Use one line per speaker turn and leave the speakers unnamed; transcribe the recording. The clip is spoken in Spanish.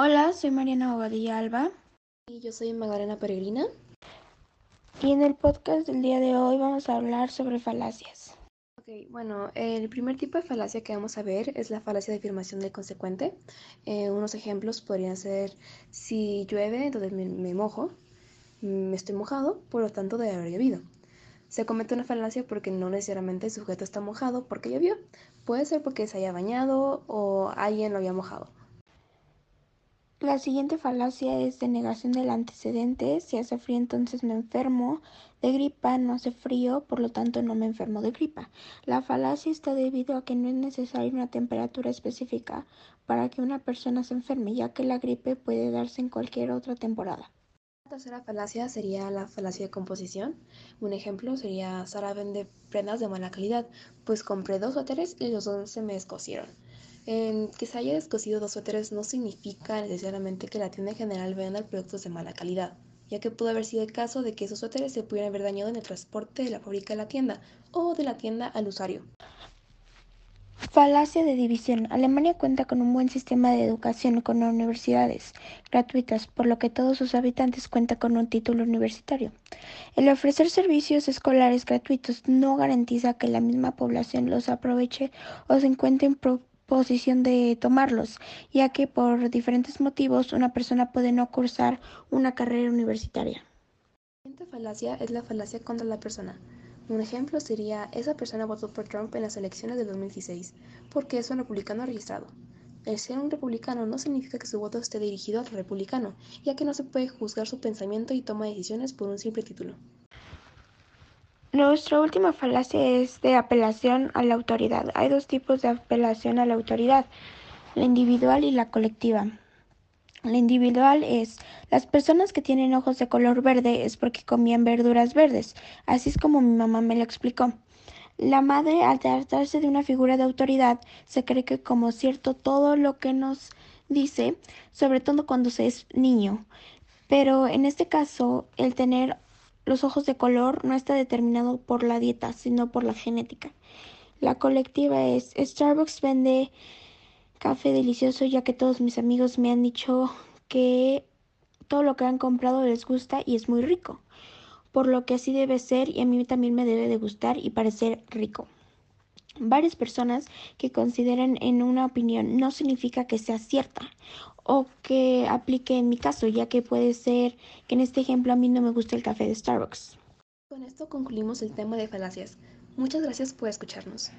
Hola, soy Mariana Bobadilla Alba.
Y yo soy Magdalena Peregrina.
Y en el podcast del día de hoy vamos a hablar sobre falacias.
Ok, bueno, el primer tipo de falacia que vamos a ver es la falacia de afirmación del consecuente. Eh, unos ejemplos podrían ser, si llueve, entonces me, me mojo, me estoy mojado, por lo tanto debe haber llovido. Se comete una falacia porque no necesariamente el sujeto está mojado porque llovió. Puede ser porque se haya bañado o alguien lo había mojado.
La siguiente falacia es de negación del antecedente. Si hace frío entonces me enfermo de gripa, no hace frío, por lo tanto no me enfermo de gripa. La falacia está debido a que no es necesaria una temperatura específica para que una persona se enferme, ya que la gripe puede darse en cualquier otra temporada.
La tercera falacia sería la falacia de composición. Un ejemplo sería Sara vende prendas de mala calidad, pues compré dos suéteres y los dos se me que se haya descosido dos suéteres no significa necesariamente que la tienda en general venda productos de mala calidad, ya que pudo haber sido el caso de que esos suéteres se pudieran haber dañado en el transporte de la fábrica a la tienda o de la tienda al usuario.
Falacia de división. Alemania cuenta con un buen sistema de educación con universidades gratuitas, por lo que todos sus habitantes cuentan con un título universitario. El ofrecer servicios escolares gratuitos no garantiza que la misma población los aproveche o se encuentre en posición de tomarlos, ya que por diferentes motivos una persona puede no cursar una carrera universitaria.
La siguiente falacia es la falacia contra la persona. Un ejemplo sería, esa persona votó por Trump en las elecciones de 2016, porque es un republicano registrado. El ser un republicano no significa que su voto esté dirigido al republicano, ya que no se puede juzgar su pensamiento y toma de decisiones por un simple título.
Nuestra última falacia es de apelación a la autoridad. Hay dos tipos de apelación a la autoridad, la individual y la colectiva. La individual es las personas que tienen ojos de color verde es porque comían verduras verdes, así es como mi mamá me lo explicó. La madre, al tratarse de una figura de autoridad, se cree que como cierto todo lo que nos dice, sobre todo cuando se es niño. Pero en este caso, el tener los ojos de color no está determinado por la dieta, sino por la genética. La colectiva es Starbucks vende café delicioso ya que todos mis amigos me han dicho que todo lo que han comprado les gusta y es muy rico. Por lo que así debe ser y a mí también me debe de gustar y parecer rico. Varias personas que consideran en una opinión no significa que sea cierta o que aplique en mi caso, ya que puede ser que en este ejemplo a mí no me gusta el café de Starbucks.
Con esto concluimos el tema de falacias. Muchas gracias por escucharnos.